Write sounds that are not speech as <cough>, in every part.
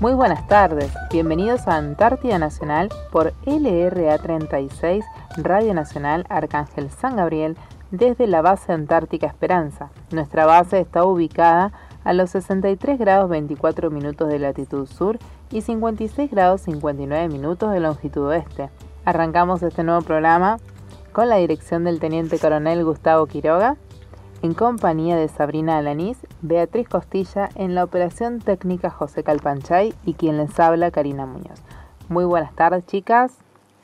Muy buenas tardes, bienvenidos a Antártida Nacional por LRA 36 Radio Nacional Arcángel San Gabriel desde la base Antártica Esperanza. Nuestra base está ubicada a los 63 grados 24 minutos de latitud sur y 56 grados 59 minutos de longitud oeste. Arrancamos este nuevo programa con la dirección del Teniente Coronel Gustavo Quiroga en compañía de Sabrina Alanís, Beatriz Costilla, en la operación técnica José Calpanchay y quien les habla Karina Muñoz. Muy buenas tardes, chicas.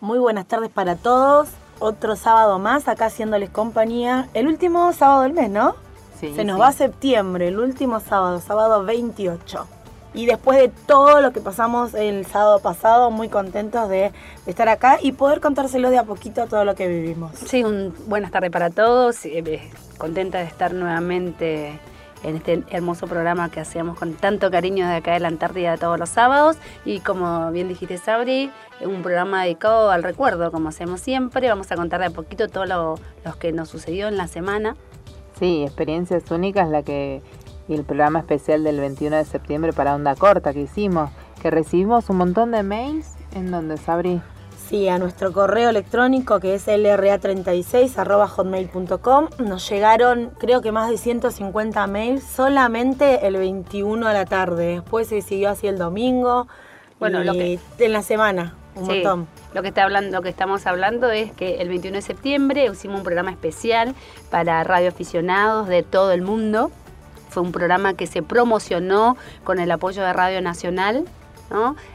Muy buenas tardes para todos. Otro sábado más acá haciéndoles compañía. El último sábado del mes, ¿no? Sí, Se nos sí. va septiembre, el último sábado, sábado 28. Y después de todo lo que pasamos el sábado pasado, muy contentos de, de estar acá y poder contárselo de a poquito todo lo que vivimos. Sí, un, buenas tardes para todos. eh, eh, contenta de estar nuevamente en este hermoso programa que hacemos con tanto cariño de acá de la Antártida todos los sábados. Y como bien dijiste, Sabri, un programa dedicado al recuerdo, como hacemos siempre. Vamos a contar de a poquito todo lo, lo que nos sucedió en la semana. Sí, experiencias únicas, la que y el programa especial del 21 de septiembre para Onda Corta que hicimos, que recibimos un montón de mails en donde Sabri Sí, a nuestro correo electrónico que es lra36.hotmail.com nos llegaron creo que más de 150 mails solamente el 21 a la tarde. Después se siguió así el domingo. Bueno, y lo que- en la semana, un Sí, montón. Lo que, está hablando, lo que estamos hablando es que el 21 de septiembre hicimos un programa especial para radioaficionados de todo el mundo. Fue un programa que se promocionó con el apoyo de Radio Nacional.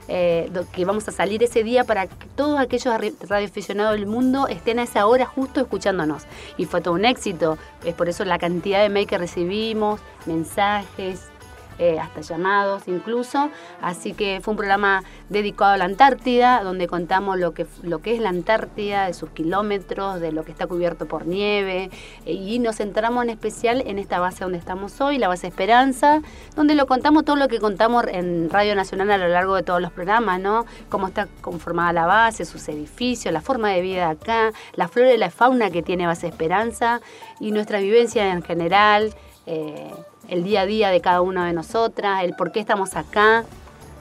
Eh, que vamos a salir ese día para que todos aquellos radioaficionados del mundo estén a esa hora justo escuchándonos. Y fue todo un éxito. Es por eso la cantidad de mail que recibimos, mensajes, eh, hasta llamados incluso. Así que fue un programa dedicado a la Antártida, donde contamos lo que, lo que es la Antártida, de sus kilómetros, de lo que está cubierto por nieve. y nos centramos en especial en esta base donde estamos hoy, la base Esperanza, donde lo contamos todo lo que contamos en Radio Nacional a lo largo de todos los programas, ¿no? Cómo está conformada la base, sus edificios, la forma de vida acá, la flora y la fauna que tiene base Esperanza y nuestra vivencia en general. eh, el día a día de cada una de nosotras, el por qué estamos acá,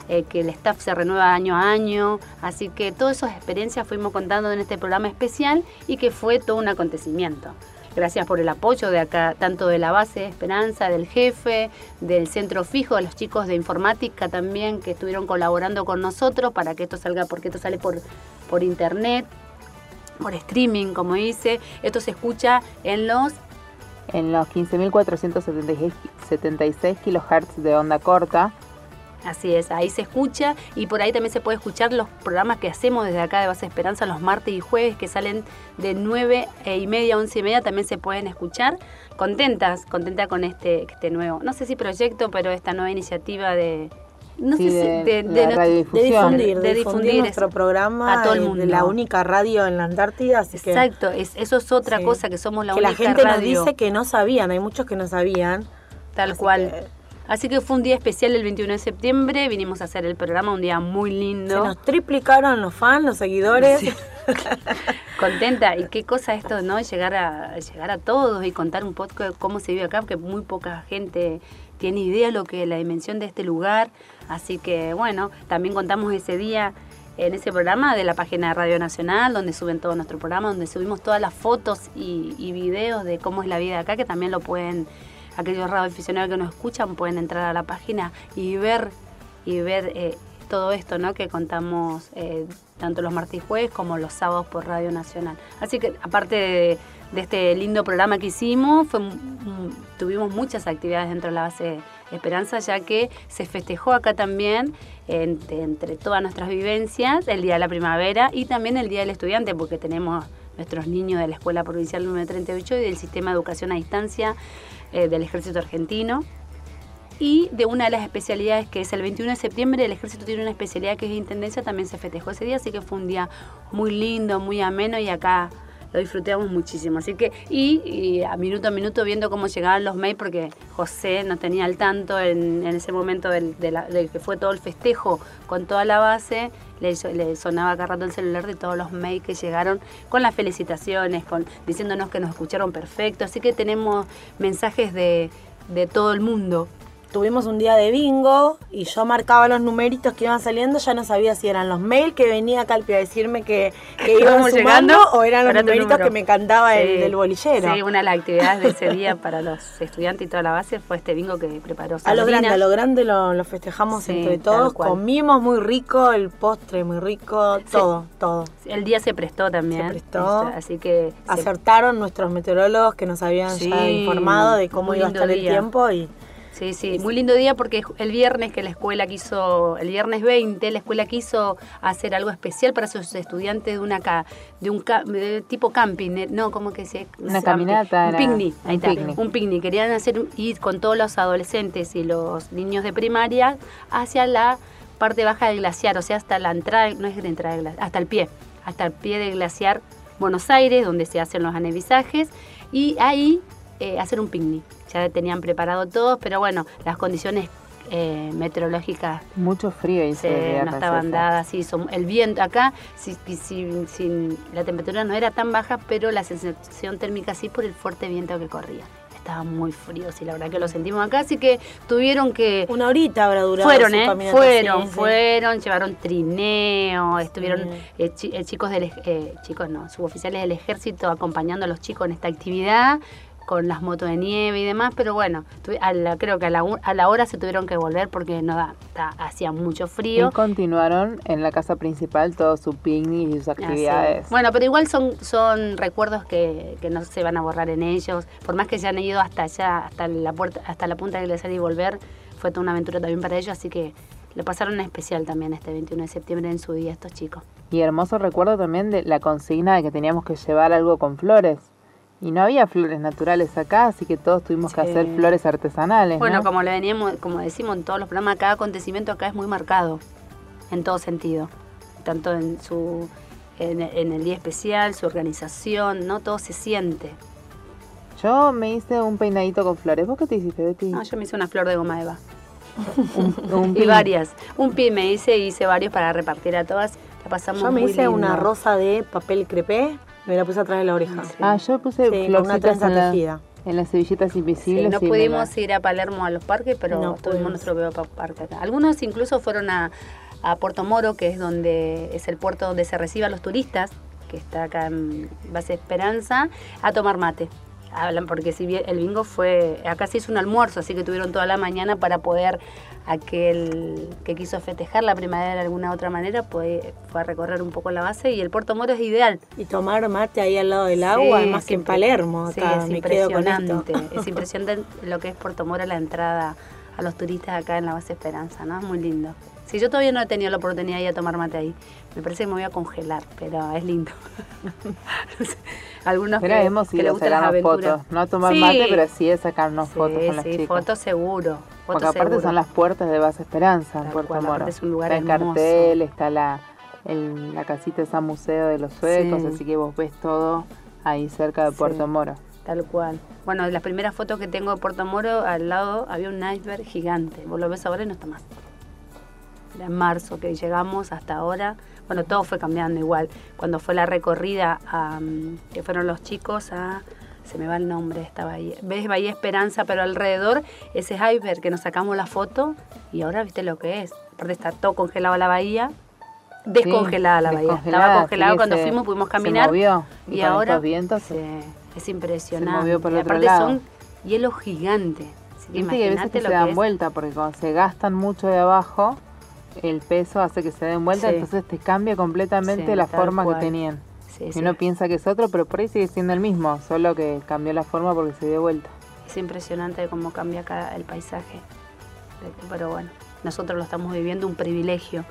eh, que el staff se renueva año a año. Así que todas esas experiencias fuimos contando en este programa especial y que fue todo un acontecimiento. Gracias por el apoyo de acá, tanto de la base de Esperanza, del jefe, del centro fijo, de los chicos de informática también que estuvieron colaborando con nosotros para que esto salga, porque esto sale por, por internet, por streaming, como dice. Esto se escucha en los en los 15.476 kilohertz de onda corta. Así es, ahí se escucha y por ahí también se puede escuchar los programas que hacemos desde acá de Base Esperanza los martes y jueves que salen de 9 y media a 11 y media, también se pueden escuchar. Contentas, contenta con este, este nuevo, no sé si proyecto, pero esta nueva iniciativa de... No Sí, sé si de la nuestro- radiodifusión. De difundir, de de difundir nuestro programa a todo el mundo. de la única radio en la Antártida, así que Exacto, es, eso es otra Sí. cosa, que somos la que la única gente radio. nos dice que no sabían, hay muchos que no sabían. Tal Así cual. que- Así que fue un día especial el 21 de septiembre, vinimos a hacer el programa, un día muy Se lindo. nos triplicaron los fans, los seguidores. <laughs> contenta y qué cosa esto no llegar a llegar a todos y contar un poco de cómo se vive acá porque muy poca gente tiene idea lo que la dimensión de este lugar así que bueno también contamos ese día en ese programa de la página de Radio Nacional donde suben todo nuestro programa donde subimos todas las fotos y, y videos de cómo es la vida acá que también lo pueden aquellos radioaficionados que nos escuchan pueden entrar a la página y ver y ver eh, todo esto ¿no? que contamos eh, tanto los martes y jueves como los sábados por Radio Nacional. Así que aparte de, este lindo programa que hicimos, fue, tuvimos muchas actividades dentro de la base Esperanza, ya que se festejó acá también, entre, todas nuestras vivencias, el Día de la Primavera y también el Día del Estudiante, porque tenemos nuestros niños de la Escuela Provincial número 38 y del Sistema de Educación a Distancia eh, del Ejército Argentino. Y de una de las especialidades que es el 21 de septiembre, el ejército tiene una especialidad que es intendencia, también se festejó ese día, así que fue un día muy lindo, muy ameno y acá lo disfrutamos muchísimo. Así que, y, a minuto a minuto viendo cómo llegaban los mails, porque José no tenía al tanto en, ese momento del, que fue todo el festejo con toda la base, le, sonaba rato el celular de todos los mails que llegaron con las felicitaciones, con diciéndonos que nos escucharon perfecto. Así que tenemos mensajes de, de todo el mundo tuvimos un día de bingo y yo marcaba los numeritos que iban saliendo, ya no sabía si eran los mails que venía Calpi a decirme que, que <laughs> iban sumando llegando o eran los numeritos número. que me cantaba el del bolillero. Sí, una de las actividades de ese día para los estudiantes y toda la base fue este bingo que preparó A lo Sabrina. grande, a lo grande lo, lo festejamos Sí, entre todos, comimos muy rico, el postre muy rico, todo, todo. El día se prestó también. Se prestó. este, Así que se- Acertaron nuestros meteorólogos que nos habían ya informado de cómo iba a estar el tiempo y Sí, sí, muy lindo día porque el viernes que la escuela quiso, el viernes 20, la escuela quiso hacer algo especial para sus estudiantes de una ca, de un ca- de tipo camping, no, como que se Una caminata, un picnic, ahí un está, picnic. un picnic, querían hacer ir con todos los adolescentes y los niños de primaria hacia la parte baja del glaciar, o sea, hasta la entrada, no es la entrada del glaciar, hasta el pie, hasta el pie del glaciar Buenos Aires, donde se hacen los anevisajes, y ahí eh, hacer un picnic. Ya tenían preparado todo, pero bueno, las condiciones eh, meteorológicas Mucho frío se- día, no estaban dadas, sí, son- el viento acá, si, si- si- si- la temperatura no era tan baja, pero la sensación térmica sí por el fuerte viento que corría. Estaba muy frío, sí, la verdad que lo sentimos acá, así que tuvieron que... una horita habrá durado. Fueron, su ¿eh? caminata, Fueron, sí, sí. fueron, llevaron trineo, estuvieron Sí. eh, chi- eh, chicos del, eh, chicos no, suboficiales del ejército acompañando a los chicos en esta actividad con las motos de nieve y demás, pero bueno, a la- creo que a la, u- a la hora se tuvieron que volver porque no da, hacía mucho frío. Y continuaron en la casa principal todo su picnic y sus actividades. Bueno, pero igual son, son recuerdos que, que no se van a borrar en ellos. Por más que se han ido hasta allá, hasta la puerta, hasta la punta del glaciar y volver, fue toda una aventura también para ellos, así que lo pasaron especial también este 21 de septiembre en su día estos chicos. Y hermoso recuerdo también de la consigna de que teníamos que llevar algo con flores. Y no había flores naturales acá, así que todos tuvimos que hacer flores artesanales. Bueno, ¿no? como le veníamos, como decimos en todos los programas, cada acontecimiento acá es muy marcado, en todo sentido. Tanto en su en, en el día especial, su organización, ¿no? Todo se siente. Yo me hice un peinadito con flores. ¿Vos qué te hiciste, Betty? No, yo me hice una flor de goma eva. <laughs> Un- un Y varias. Un pin me hice, hice varios para repartir a todas. La pasamos Yo me muy hice una rosa de papel crepé, me la puse atrás de la oreja. Sí. Ah, yo puse Sí, con una trenza en, la- tejida. en las cebillitas Sí, invisibles. no y me pudimos la- ir a Palermo a los parques, pero No tuvimos pudimos. nuestro propio pa- parque acá. Algunos incluso fueron a, a Puerto Moro, que es donde es el puerto donde se reciben a los turistas, que está acá en Base Esperanza, a tomar mate. Hablan porque si bien el bingo fue, acá se hizo un almuerzo, así que tuvieron toda la mañana para poder aquel que quiso festejar la primavera de alguna otra manera, pues fue a recorrer un poco la base y el Puerto Moro es ideal. Y tomar mate ahí al lado del agua, Sí, más que en. Palermo. Sí, acá, es me quedo con esto. impresionante. Es <laughs> impresionante lo que es Puerto Moro, la entrada a los turistas acá en la base Esperanza, ¿no? Es muy lindo. Sí, yo todavía no he tenido la oportunidad de ir a tomar mate ahí. Me parece que me voy a congelar, pero es lindo. <laughs> Algunos Pero que, hemos que ido a sacarnos aventuras. fotos. No a tomar Sí. mate, pero sí a sacarnos Sí, fotos con las sí, chicas. fotos seguro. Porque aparte seguro. son las puertas de Base Esperanza en Puerto Moro. es un lugar está el cartel, está la, el- la casita de San Museo de los Suecos, Sí. así que vos ves todo ahí cerca de Sí. Puerto Moro. Tal cual. Bueno, las primeras fotos que tengo de Puerto Moro, al lado había un iceberg gigante. Vos lo ves ahora y no está más. Era en marzo que llegamos hasta ahora. Bueno, todo fue cambiando igual. Cuando fue la recorrida, a, que fueron los chicos a... Se me va el nombre de esta bahía. ¿Ves Bahía Esperanza? Pero alrededor, ese iceberg que nos sacamos la foto y ahora viste lo que es. Aparte está todo congelado la bahía. Descongelada la bahía. Estaba congelado sí, cuando se- fuimos, pudimos se caminar. movió, y y con ahora estos vientos sí, se- es impresionante. movió por y otro aparte lado. son hielos gigantes. Viste que a veces que se dan que vuelta, porque cuando se gastan mucho de abajo, el peso hace que se den vuelta, Sí. entonces te cambia completamente Sí, la forma cual. que tenían. Sí, Y sí, uno piensa que es otro, pero por ahí sigue siendo el mismo, solo que cambió la forma porque se dio vuelta. Es impresionante cómo cambia acá el paisaje. Pero bueno, nosotros lo estamos viviendo un privilegio.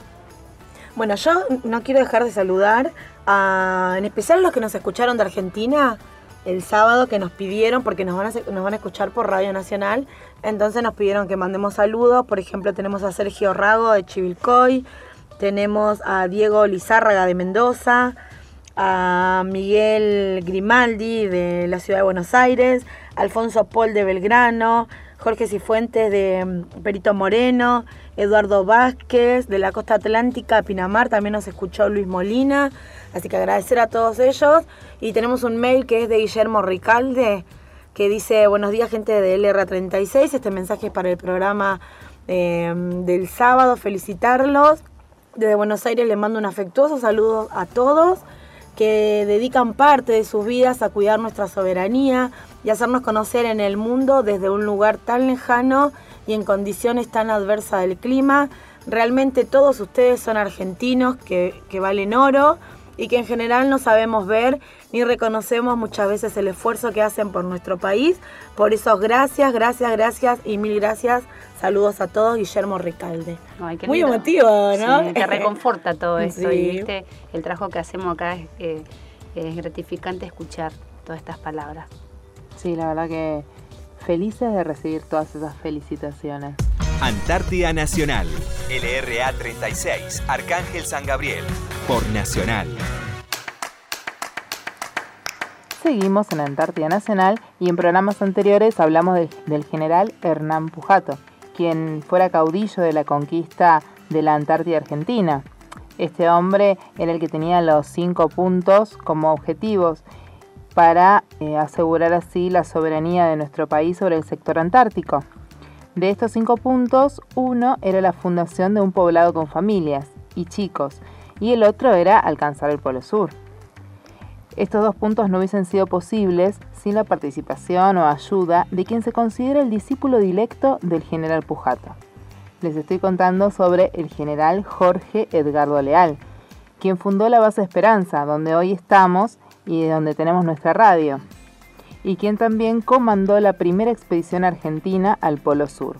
Bueno, yo no quiero dejar de saludar a, en especial a los que nos escucharon de Argentina el sábado que nos pidieron, porque nos van, a, nos van a escuchar por Radio Nacional, entonces nos pidieron que mandemos saludos, por ejemplo tenemos a Sergio Rago de Chivilcoy, tenemos a Diego Lizárraga de Mendoza, a Miguel Grimaldi de la ciudad de Buenos Aires, Alfonso Paul de Belgrano, Jorge Cifuentes de mm, Perito Moreno, Eduardo Vázquez de la costa atlántica, Pinamar, también nos escuchó Luis Molina, así que agradecer a todos ellos. Y tenemos un mail que es de Guillermo Ricalde que dice, buenos días gente de LR36, este mensaje es para el programa eh, del sábado, felicitarlos. Desde Buenos Aires les mando un afectuoso saludo a todos que dedican parte de sus vidas a cuidar nuestra soberanía y hacernos conocer en el mundo desde un lugar tan lejano y en condiciones tan adversas del clima. Realmente todos ustedes son argentinos que, que valen oro y que en general no sabemos ver ni reconocemos muchas veces el esfuerzo que hacen por nuestro país. Por eso, gracias, gracias, gracias y mil gracias. Saludos a todos, Guillermo Ricalde. Muy emotivo, ¿no? te reconforta todo <laughs> esto y viste, el trabajo que hacemos acá es, eh, es gratificante escuchar todas estas palabras. Sí, la verdad que felices de recibir todas esas felicitaciones. Antártida Nacional, LRA 36, Arcángel San Gabriel, por Nacional. Seguimos en Antártida Nacional y en programas anteriores hablamos del general Hernán Pujato, quien fuera caudillo de la conquista de la Antártida Argentina. Este hombre era el que tenía los cinco puntos como objetivos para eh, asegurar así la soberanía de nuestro país sobre el sector antártico. De estos cinco puntos, uno era la fundación de un poblado con familias y chicos, y el otro era alcanzar el Polo Sur. Estos dos puntos no hubiesen sido posibles sin la participación o ayuda de quien se considera el discípulo directo del general Pujato. Les estoy contando sobre el general Jorge Edgardo Leal, quien fundó la base Esperanza, donde hoy estamos y donde tenemos nuestra radio, y quien también comandó la primera expedición argentina al Polo Sur.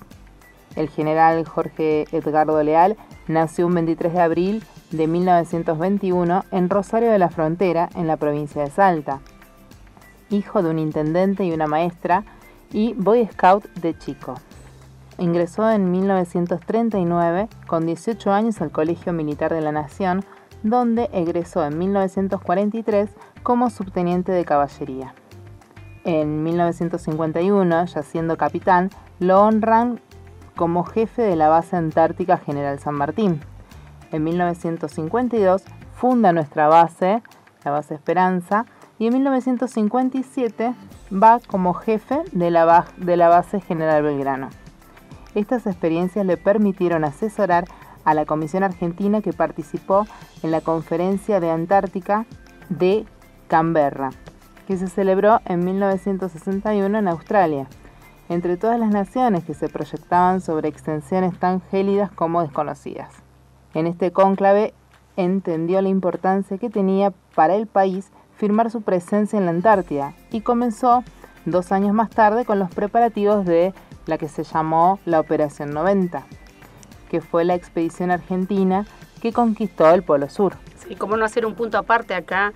El general Jorge Edgardo Leal nació un 23 de abril de 1921 en Rosario de la Frontera, en la provincia de Salta. Hijo de un intendente y una maestra y Boy Scout de chico. Ingresó en 1939 con 18 años al Colegio Militar de la Nación, donde egresó en 1943 como subteniente de caballería. En 1951, ya siendo capitán, lo honran como jefe de la base antártica General San Martín en 1952 funda nuestra base, la base Esperanza, y en 1957 va como jefe de la, base General Belgrano. Estas experiencias le permitieron asesorar a la Comisión Argentina que participó en la Conferencia de Antártica de Canberra, que se celebró en 1961 en Australia, entre todas las naciones que se proyectaban sobre extensiones tan gélidas como desconocidas. En este cónclave entendió la importancia que tenía para el país firmar su presencia en la Antártida y comenzó dos años más tarde con los preparativos de la que se llamó la Operación 90, que fue la expedición argentina que conquistó el Polo Sur. Y cómo no hacer un punto aparte acá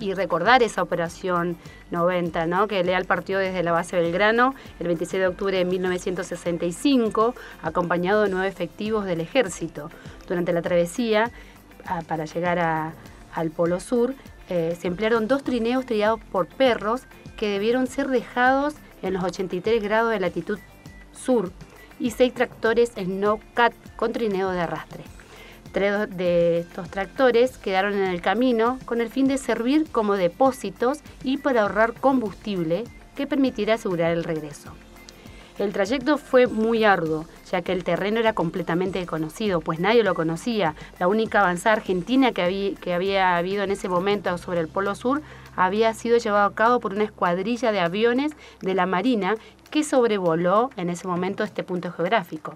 y recordar esa operación 90, ¿no? que Leal partió desde la base Belgrano el 26 de octubre de 1965, acompañado de nueve efectivos del ejército. Durante la travesía, para llegar al Polo Sur, eh, se emplearon dos trineos triados por perros que debieron ser dejados en los 83 grados de latitud sur y seis tractores Snowcat con trineo de arrastre. Tres de estos tractores quedaron en el camino con el fin de servir como depósitos y para ahorrar combustible que permitiera asegurar el regreso. El trayecto fue muy arduo, ya que el terreno era completamente desconocido, pues nadie lo conocía. La única avanzada argentina que había, que había habido en ese momento sobre el Polo Sur había sido llevado a cabo por una escuadrilla de aviones de la Marina que sobrevoló en ese momento este punto geográfico.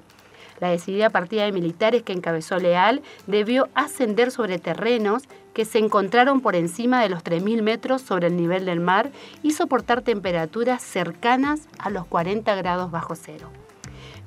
La decidida partida de militares que encabezó Leal debió ascender sobre terrenos que se encontraron por encima de los 3.000 metros sobre el nivel del mar y soportar temperaturas cercanas a los 40 grados bajo cero.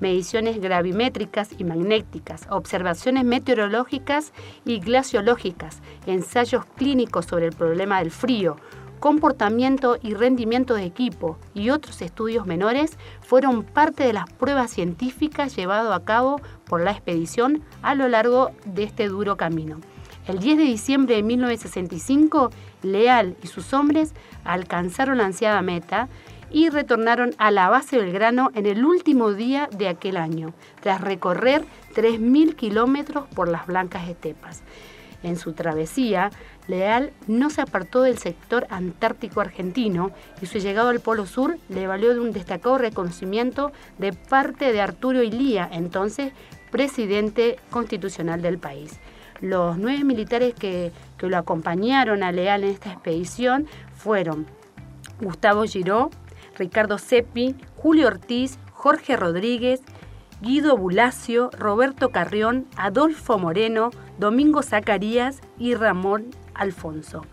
Mediciones gravimétricas y magnéticas, observaciones meteorológicas y glaciológicas, ensayos clínicos sobre el problema del frío, comportamiento y rendimiento de equipo y otros estudios menores fueron parte de las pruebas científicas llevadas a cabo por la expedición a lo largo de este duro camino. El 10 de diciembre de 1965, Leal y sus hombres alcanzaron la ansiada meta y retornaron a la base Belgrano en el último día de aquel año, tras recorrer 3.000 kilómetros por las blancas estepas. En su travesía, Leal no se apartó del sector antártico argentino y su llegado al Polo Sur le valió de un destacado reconocimiento de parte de Arturo Ilía, entonces presidente constitucional del país. Los nueve militares que, lo acompañaron a Leal en esta expedición fueron Gustavo Giró, Ricardo Seppi, Julio Ortiz, Jorge Rodríguez, Guido Bulacio, Roberto Carrión, Adolfo Moreno, Domingo Zacarías y Ramón Alfonso.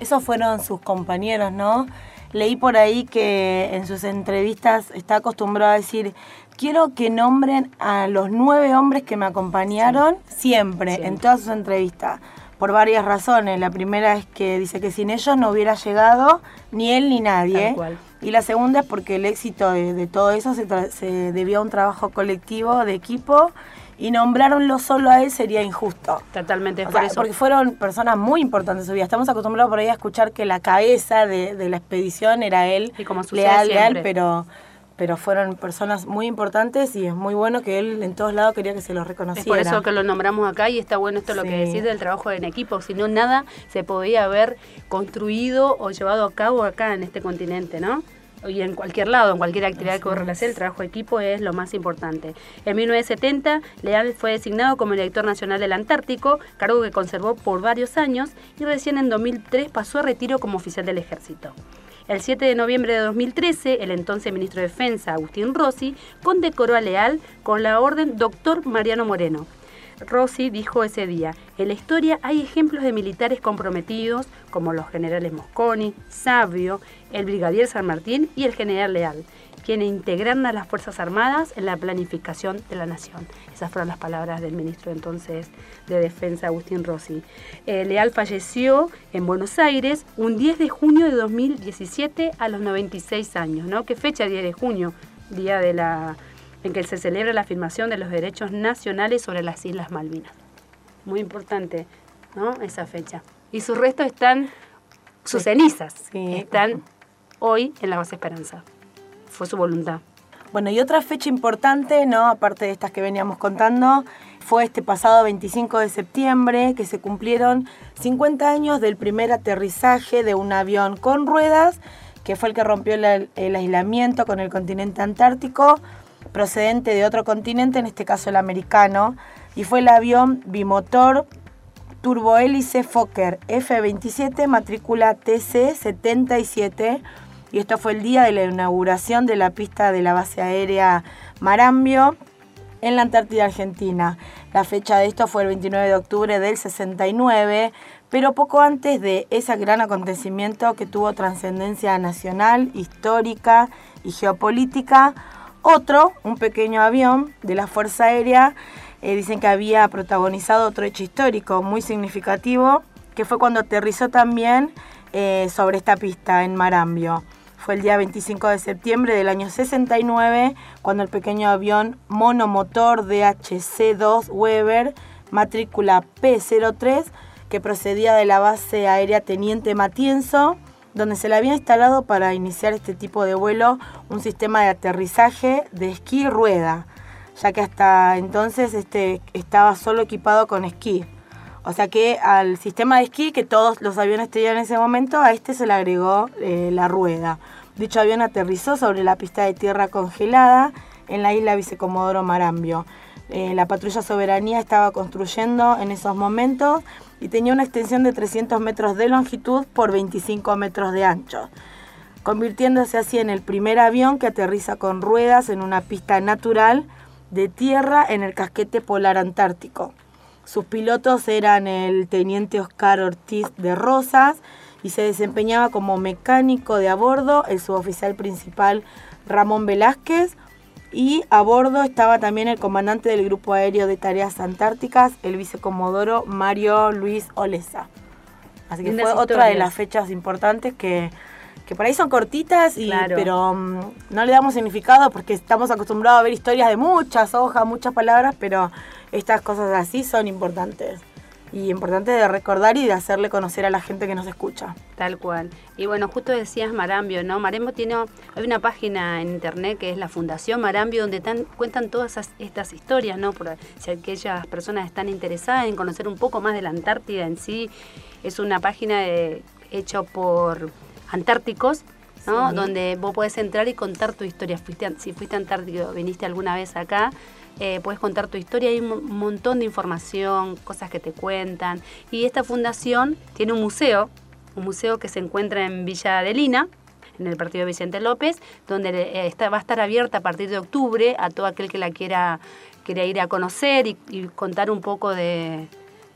Esos fueron sus compañeros, ¿no? Leí por ahí que en sus entrevistas está acostumbrado a decir, quiero que nombren a los nueve hombres que me acompañaron siempre, en todas sus entrevistas, por varias razones. La primera es que dice que sin ellos no hubiera llegado ni él ni nadie. Y la segunda es porque el éxito de, todo eso se, se debió a un trabajo colectivo, de equipo, y nombrarlo solo a él sería injusto. Totalmente, por eso. Porque fueron personas muy importantes en su vida. Estamos acostumbrados por ahí a escuchar que la cabeza de, la expedición era él, y como leal, leal, pero pero fueron personas muy importantes y es muy bueno que él en todos lados quería que se los reconociera. Es por eso que lo nombramos acá y está bueno esto lo que decís del trabajo en equipo, si no nada se podía haber construido o llevado a cabo acá en este continente, ¿no? Y en cualquier lado, en cualquier actividad que hacer, el trabajo de equipo es lo más importante. En 1970, Leal fue designado como director nacional del Antártico, cargo que conservó por varios años, y recién en 2003 pasó a retiro como oficial del ejército. El 7 de noviembre de 2013, el entonces ministro de Defensa, Agustín Rossi, condecoró a Leal con la orden Doctor Mariano Moreno, Rossi dijo ese día, en la historia hay ejemplos de militares comprometidos como los generales Mosconi, Sabio, el brigadier San Martín y el general Leal, quienes integraron a las Fuerzas Armadas en la planificación de la nación. Esas fueron las palabras del ministro entonces de Defensa, Agustín Rossi. Eh, Leal falleció en Buenos Aires un 10 de junio de 2017 a los 96 años, ¿no? ¿Qué fecha 10 de junio? Día de la en que se celebra la afirmación de los derechos nacionales sobre las Islas Malvinas. Muy importante, ¿no? Esa fecha. Y sus restos están, sus cenizas, están hoy en la base Esperanza. Fue su voluntad. Bueno, y otra fecha importante, ¿no? Aparte de estas que veníamos contando, fue este pasado 25 de septiembre que se cumplieron 50 años del primer aterrizaje de un avión con ruedas, que fue el que rompió el, el aislamiento con el continente antártico procedente de otro continente, en este caso el americano, y fue el avión bimotor turbohélice Fokker F-27, matrícula TC-77, y esto fue el día de la inauguración de la pista de la base aérea Marambio en la Antártida Argentina. La fecha de esto fue el 29 de octubre del 69, pero poco antes de ese gran acontecimiento que tuvo trascendencia nacional, histórica y geopolítica, otro, un pequeño avión de la Fuerza Aérea, eh, dicen que había protagonizado otro hecho histórico muy significativo, que fue cuando aterrizó también eh, sobre esta pista en Marambio. Fue el día 25 de septiembre del año 69, cuando el pequeño avión monomotor DHC-2 Weber, matrícula P03, que procedía de la base aérea Teniente Matienzo, donde se le había instalado para iniciar este tipo de vuelo un sistema de aterrizaje de esquí rueda, ya que hasta entonces este estaba solo equipado con esquí. O sea que al sistema de esquí que todos los aviones tenían en ese momento, a este se le agregó eh, la rueda. Dicho avión aterrizó sobre la pista de tierra congelada en la isla Vicecomodoro Marambio. Eh, la patrulla Soberanía estaba construyendo en esos momentos y tenía una extensión de 300 metros de longitud por 25 metros de ancho, convirtiéndose así en el primer avión que aterriza con ruedas en una pista natural de tierra en el casquete polar antártico. Sus pilotos eran el teniente Oscar Ortiz de Rosas y se desempeñaba como mecánico de a bordo el suboficial principal Ramón Velázquez, y a bordo estaba también el comandante del Grupo Aéreo de Tareas Antárticas, el vicecomodoro Mario Luis Olesa. Así que fue otra de las fechas importantes que, que por ahí son cortitas, y, pero mm, no le damos significado porque estamos acostumbrados a ver historias de muchas hojas, muchas palabras, pero estas cosas así son importantes. Y importante de recordar y de hacerle conocer a la gente que nos escucha. Tal cual. Y bueno, justo decías Marambio, ¿no? Marambio tiene, hay una página en internet que es la Fundación Marambio donde cuentan todas estas historias, ¿no? Por si aquellas personas están interesadas en conocer un poco más de la Antártida en sí, es una página hecha por antárticos ¿no? Donde vos podés entrar y contar tu historia. Fuiste, si fuiste antártico, viniste alguna vez acá, eh, puedes contar tu historia, hay un montón de información, cosas que te cuentan. Y esta fundación tiene un museo, un museo que se encuentra en Villa Adelina, en el partido Vicente López, donde eh, está, va a estar abierta a partir de octubre a todo aquel que la quiera, quiera ir a conocer y contar un poco de,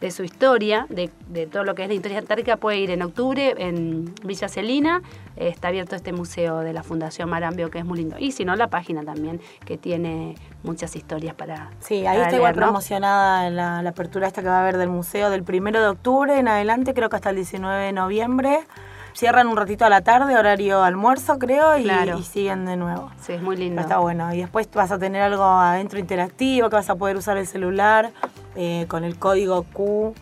de su historia, de, todo lo que es la historia antártica, puede ir en octubre en Villa Celina. está abierto este museo de la Fundación Marambio, que es muy lindo. Y si no, la página también, que tiene muchas historias para. Sí, ahí está igual promocionada la, la apertura esta que va a haber del museo del primero de octubre en adelante, creo que hasta el 19 de noviembre. Cierran un ratito a la tarde, horario almuerzo, creo, y, siguen de nuevo. Sí, es muy lindo. está bueno. Y después vas a tener algo adentro interactivo, que vas a poder usar el celular eh, con el código Q.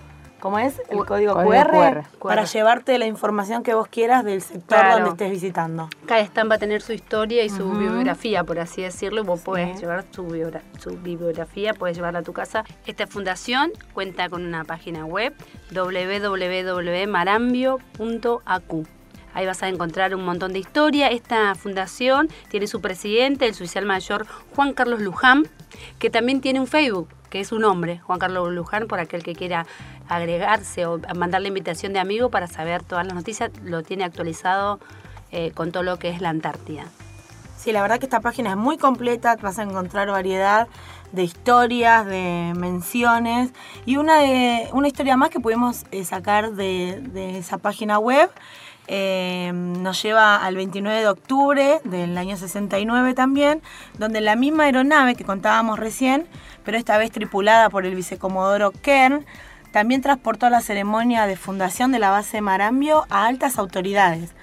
¿Cómo es? El código, QR, para llevarte la información que vos quieras del sector donde estés visitando. Cada stand va a tener su historia y su bibliografía, por así decirlo, y vos podés llevar su, su, bibliografía, puedes llevarla a tu casa. Esta fundación cuenta con una página web www.marambio.acu. Ahí vas a encontrar un montón de historia. Esta fundación tiene su presidente, el suicial mayor Juan Carlos Luján, que también tiene un Facebook que es un hombre, Juan Carlos Luján, por aquel que quiera agregarse o mandar la invitación de amigo para saber todas las noticias, lo tiene actualizado eh, con todo lo que es la Antártida. Sí, la verdad que esta página es muy completa, vas a encontrar variedad de historias, de menciones y una, de, una historia más que pudimos eh, sacar de, esa página web. Eh, nos lleva al 29 de octubre del año 69 también, donde la misma aeronave que contábamos recién pero esta vez tripulada por el vicecomodoro Kern, también transportó la ceremonia de fundación de la base Marambio a altas autoridades.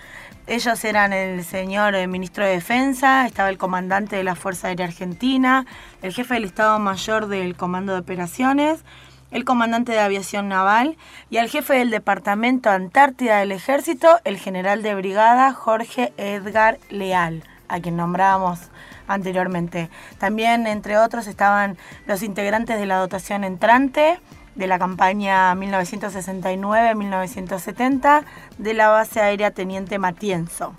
Ellos eran el señor eh, ministro de Defensa, estaba el comandante de la Fuerza Aérea Argentina, el jefe del Estado Mayor del Comando de Operaciones, el comandante de Aviación Naval y el jefe del Departamento Antártida del Ejército, el general de brigada Jorge Edgar Leal, a quien nombrábamos anteriormente. También, entre otros, estaban los integrantes de la dotación entrante de la campaña 1969-1970 de la base aérea Teniente Matienzo.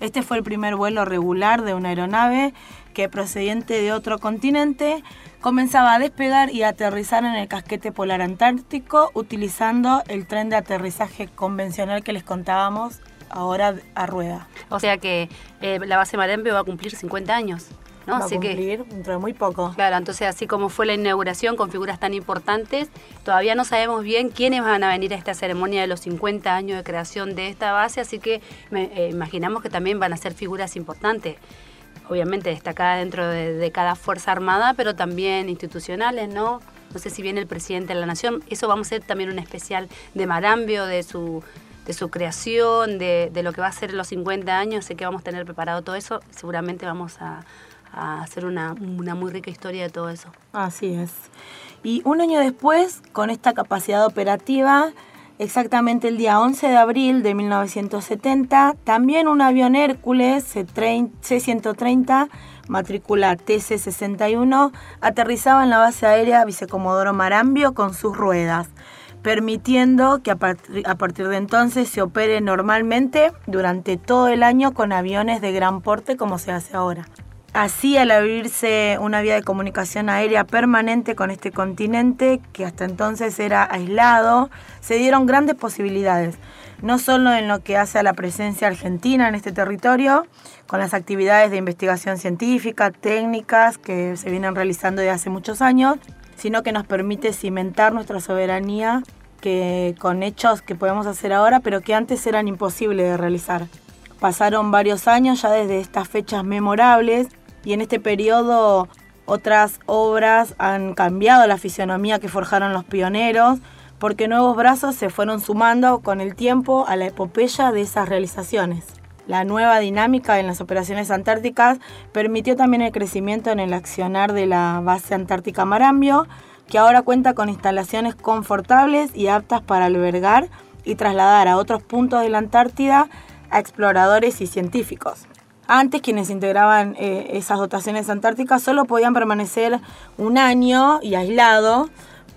Este fue el primer vuelo regular de una aeronave que procedente de otro continente comenzaba a despegar y aterrizar en el casquete polar antártico utilizando el tren de aterrizaje convencional que les contábamos ahora a rueda. O sea que eh, la base Marembe va a cumplir 50 años. ¿no? Va a cumplir dentro de muy poco. Claro, entonces así como fue la inauguración con figuras tan importantes, todavía no sabemos bien quiénes van a venir a esta ceremonia de los 50 años de creación de esta base, así que eh, imaginamos que también van a ser figuras importantes obviamente destacadas dentro de, de, cada Fuerza Armada, pero también institucionales, ¿no? No sé si viene el presidente de la Nación. Eso vamos a hacer también un especial de Marambio, de su de su creación, de, lo que va a ser los 50 años. Sé que vamos a tener preparado todo eso. Seguramente vamos a, hacer una, muy rica historia de todo eso. Así es. Y un año después, con esta capacidad operativa, exactamente el día 11 de abril de 1970, también un avión Hércules C-130, matrícula TC-61, aterrizaba en la base aérea Vicecomodoro Marambio con sus ruedas permitiendo que a, partir de entonces se opere normalmente durante todo el año con aviones de gran porte como se hace ahora. Así, al abrirse una vía de comunicación aérea permanente con este continente, que hasta entonces era aislado, se dieron grandes posibilidades, no solo en lo que hace a la presencia argentina en este territorio, con las actividades de investigación científica, técnicas que se vienen realizando desde hace muchos años, sino que nos permite cimentar nuestra soberanía que con hechos que podemos hacer ahora, pero que antes eran imposibles de realizar. Pasaron varios años ya desde estas fechas memorables y en este periodo otras obras han cambiado la fisionomía que forjaron los pioneros, porque nuevos brazos se fueron sumando con el tiempo a la epopeya de esas realizaciones. La nueva dinámica en las operaciones antárticas permitió también el crecimiento en el accionar de la base antártica Marambio, que ahora cuenta con instalaciones confortables y aptas para albergar y trasladar a otros puntos de la Antártida a exploradores y científicos. Antes quienes integraban eh, esas dotaciones antárticas solo podían permanecer un año y aislado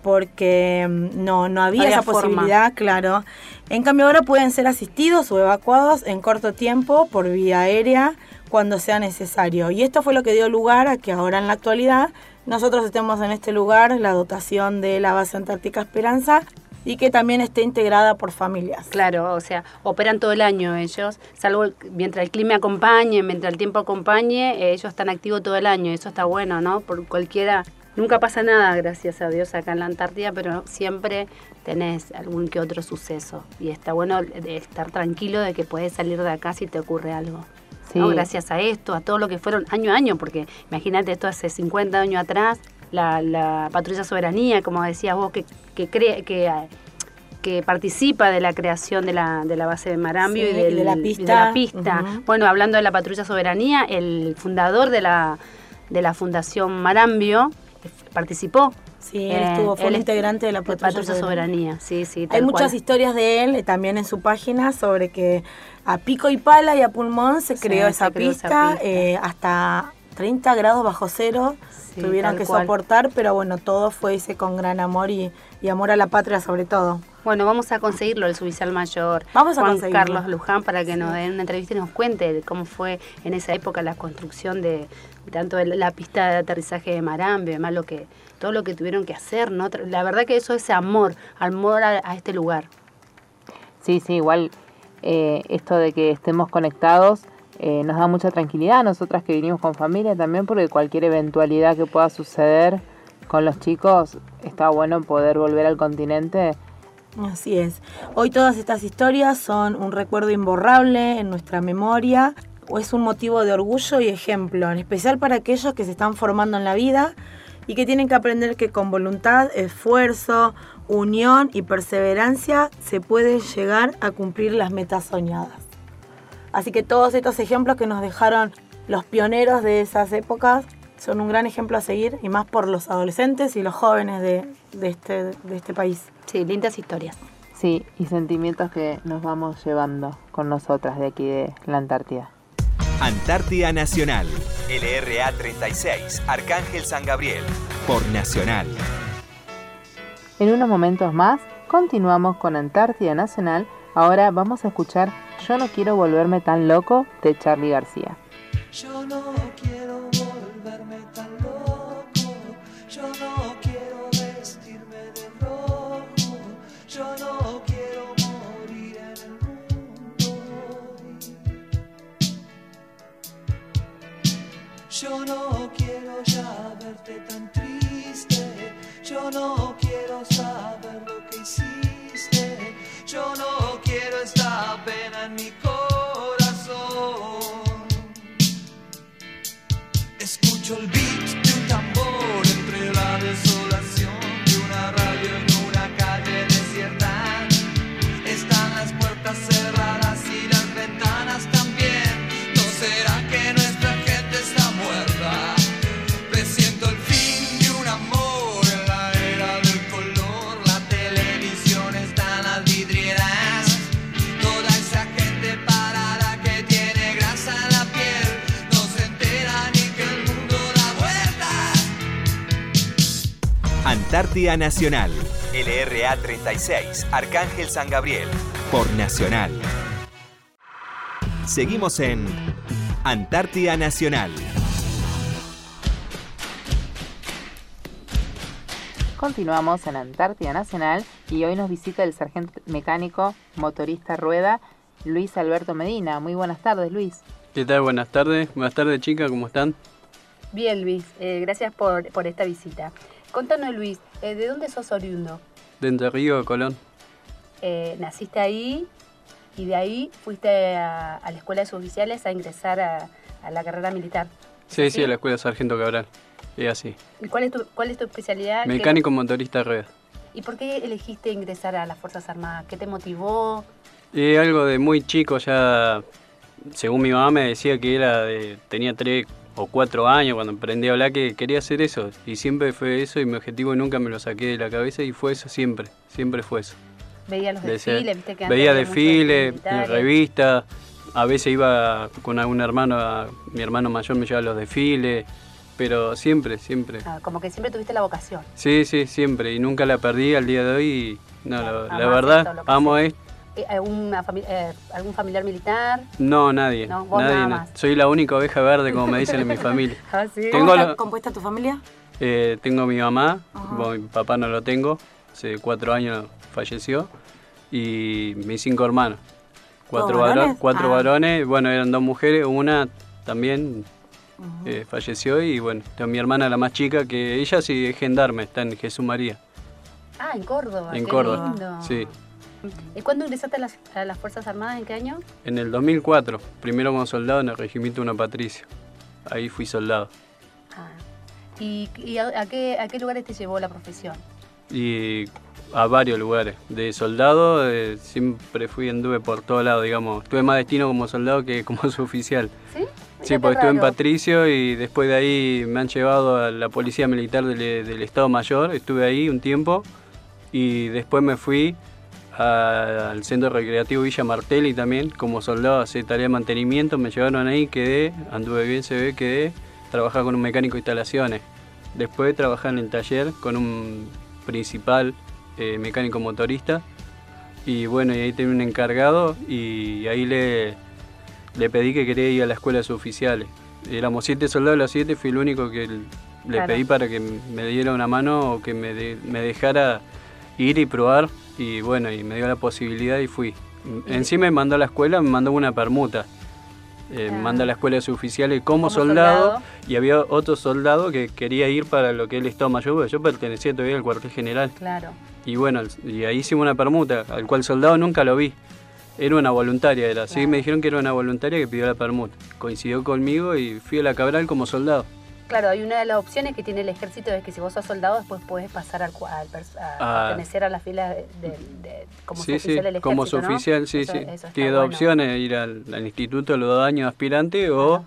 porque mm, no, no había, esa posibilidad, claro. En cambio ahora pueden ser asistidos o evacuados en corto tiempo por vía aérea cuando sea necesario. Y esto fue lo que dio lugar a que ahora en la actualidad nosotros estemos en este lugar, la dotación de la base Antártica Esperanza, y que también esté integrada por familias. Claro, o sea, operan todo el año ellos, salvo mientras el clima acompañe, mientras el tiempo acompañe, eh, ellos están activos todo el año, eso está bueno, ¿no? Por cualquiera, nunca pasa nada, gracias a Dios, acá en la Antártida, pero siempre tenés algún que otro suceso y está bueno estar tranquilo de que puedes salir de acá si te ocurre algo. Sí. Gracias a esto, a todo lo que fueron año a año, porque imagínate esto hace 50 años atrás, la, patrulla soberanía, como decías vos, que, que, cree, que, que participa de la creación de la, de la base de Marambio y, de la pista. pista. Bueno, hablando de la patrulla soberanía, el fundador de la, de la Fundación Marambio participó Sí, él estuvo, fue integrante de la Patrulla, Soberanía. Sí, sí, Hay muchas historias de él, eh, también en su página, sobre que a pico y pala y a pulmón se creó, esa, pista, eh, hasta 30 grados bajo cero tuvieron que soportar, pero bueno, todo fue ese con gran amor y, amor a la patria sobre todo. Bueno, vamos a conseguirlo, el suboficial mayor vamos a Juan Carlos Luján, para que nos den una entrevista y nos cuente cómo fue en esa época la construcción de tanto de la pista de aterrizaje de Marambe, además lo que, todo lo que tuvieron que hacer, ¿no? La verdad que eso es amor, amor a, este lugar. Sí, sí, igual eh, esto de que estemos conectados eh, nos da mucha tranquilidad a nosotras que vinimos con familia también porque cualquier eventualidad que pueda suceder con los chicos está bueno poder volver al continente. Así es. Hoy todas estas historias son un recuerdo imborrable en nuestra memoria o es un motivo de orgullo y ejemplo, en especial para aquellos que se están formando en la vida y que tienen que aprender que con voluntad, esfuerzo, unión y perseverancia se puede llegar a cumplir las metas soñadas. Así que todos estos ejemplos que nos dejaron los pioneros de esas épocas son un gran ejemplo a seguir y más por los adolescentes y los jóvenes de, este, de este país. Sí, lindas historias. Sí, y sentimientos que nos vamos llevando con nosotras de aquí de la Antártida. Antártida Nacional, LRA 36, Arcángel San Gabriel, por Nacional. En unos momentos más, continuamos con Antártida Nacional. Ahora vamos a escuchar yo no quiero volverme tan loco de Charlie García. Antártida Nacional, LRA 36, Arcángel San Gabriel, por Nacional. Seguimos en Antártida Nacional. Continuamos en Antártida Nacional y hoy nos visita el sargento mecánico motorista rueda Luis Alberto Medina. Muy buenas tardes, Luis. ¿Qué tal? Buenas tardes. Buenas tardes, chicas. ¿Cómo están? Bien, Luis, eh, gracias por, por esta visita. Contanos, Luis, eh, ¿de dónde sos oriundo? De Entre Río de Colón. Eh, ¿Naciste ahí y de ahí fuiste a, a la escuela de suboficiales a ingresar a, a la carrera militar? Sí, sí, a la escuela Sargento Cabral. Es así. ¿Y cuál es tu, cuál es tu especialidad? ¿Qué- Mecánico motorista de ruedas. ¿Y por qué elegiste ingresar a las Fuerzas Armadas? ¿Qué te motivó? Y algo de muy chico ya, según mi mamá me decía que era de, tenía 3, o cuatro años cuando aprendí a hablar que quería hacer eso. Y siempre fue eso y mi objetivo nunca me lo saqué de la cabeza y fue eso siempre, siempre fue eso. Veía los desfiles, viste que Veía desfiles, militares. revistas, a veces iba con algún hermano, a- mi hermano mayor me llevaba a los desfiles, pero siempre, siempre. Ah, como que siempre tuviste la vocación. Sí, sí, siempre, y nunca la perdí al día de hoy. y no, la, la verdad, amo esto. Eh, ¿Alguna fami- eh, ¿Algún familiar militar? No, nadie, No, vos nadie, nada no. más. Soy la única oveja verde, como me dicen en mi <laughs> familia. Ah, sí. Tengo ¿Cómo está compuesta tu familia? Eh, tengo mi mamá, bueno, mi papá no lo tengo, hace cuatro años falleció, y mis cinco hermanos. Cuatro, Ah. varones, bueno, eran dos mujeres, una también eh, falleció, y bueno, tengo mi hermana la más chica, que ella sí es gendarme, está en Jesús María, Ah, en Córdoba. en qué Córdoba. lindo. Sí, ¿Y cuándo ingresaste a las, a las Fuerzas Armadas? ¿En qué año? en el 2004, primero como soldado en el regimiento Una Patricia, ahí fui soldado. Ah. ¿Y, y a, a qué, a qué lugares te llevó la profesión? y a varios lugares. De soldado eh, siempre fui, anduve por todo lado, digamos. Tuve más destino como soldado que como <laughs> suboficial. ¿Sí? Sí, porque estuve en. Patricio y después de ahí me han llevado a la Policía Militar del, del Estado Mayor. Estuve ahí un tiempo y después me fui a- al Centro Recreativo Villa Martelli también como soldado hacer tarea de mantenimiento. Me llevaron ahí, quedé, anduve bien, se ve, quedé. Trabajaba con un mecánico de instalaciones. Después trabajé en el taller con un principal eh, mecánico motorista. Y bueno, y ahí tenía un encargado y ahí le, le pedí que quería ir a la escuela de suboficiales. Éramos siete soldados, los siete fui el único que le Claro. pedí para que me diera una mano o que me, de- me dejara ir y probar. Y bueno, y me dio la posibilidad y fui. Encima me mandó a la escuela, me mandó una permuta. Eh, Ah. Me mandó a la escuela de suboficiales como, Como soldado, soldado. y había otro soldado que quería ir para lo que es el Estado Mayor, yo pertenecía todavía al cuartel general. Claro. Y bueno, y ahí hicimos una permuta, al cual soldado nunca lo vi. Era una voluntaria, era así. Me dijeron que era una voluntaria que pidió la permuta. Coincidió conmigo y fui a la Cabral como soldado. Claro, hay una de las opciones que tiene el ejército es que si vos sos soldado después puedes pasar al, al a Ah. pertenecer a la fila de, de- de- como sí, sí, del ejército, como ¿no? suboficial, sí, Eso- sí. eso Tiene dos bueno. opciones, ir al, al instituto los dos años aspirante o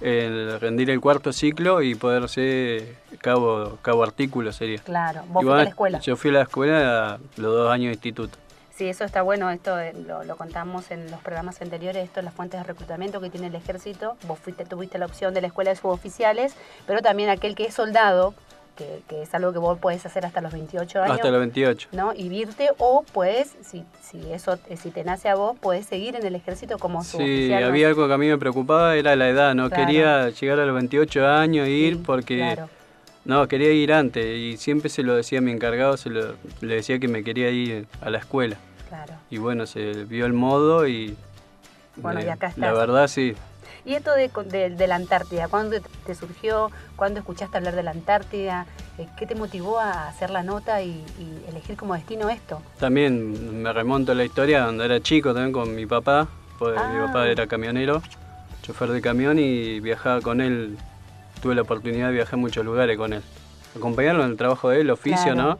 el rendir el cuarto ciclo y poder ser cabo, cabo artículo sería. Claro, vos fuiste a la escuela. Yo fui a la escuela los dos años de instituto. Sí, eso está bueno, esto eh, lo, lo contamos en los programas anteriores, esto es las fuentes de reclutamiento que tiene el ejército. Vos fuiste, tuviste la opción de la escuela de suboficiales, pero también aquel que es soldado, que, que es algo que vos podés hacer hasta los 28 años. Hasta los 28. ¿no? Y irte o puedes, si, si eso eh, si te nace a vos, puedes seguir en el ejército como Sí, suboficial. ¿no? había algo que a mí me preocupaba, era la edad. No Claro. quería llegar a los 28 años e ir Sí, porque... Claro, No, quería ir antes y siempre se lo decía a mi encargado, se lo, le decía que me quería ir a la escuela. Claro. Y bueno, se vio el modo y... Bueno, eh, y acá La estás. verdad sí. Y esto de, de- de la Antártida, ¿cuándo te- surgió? ¿Cuándo escuchaste hablar de la Antártida? Eh, ¿Qué te motivó a hacer la nota y, y elegir como destino esto? También me remonto a la historia cuando era chico también con mi papá, porque mi Ah. papá era camionero, chofer de camión y viajaba con él, tuve la oportunidad de viajar a muchos lugares con él. Acompañarlo en el trabajo de él, oficio, Claro. ¿no?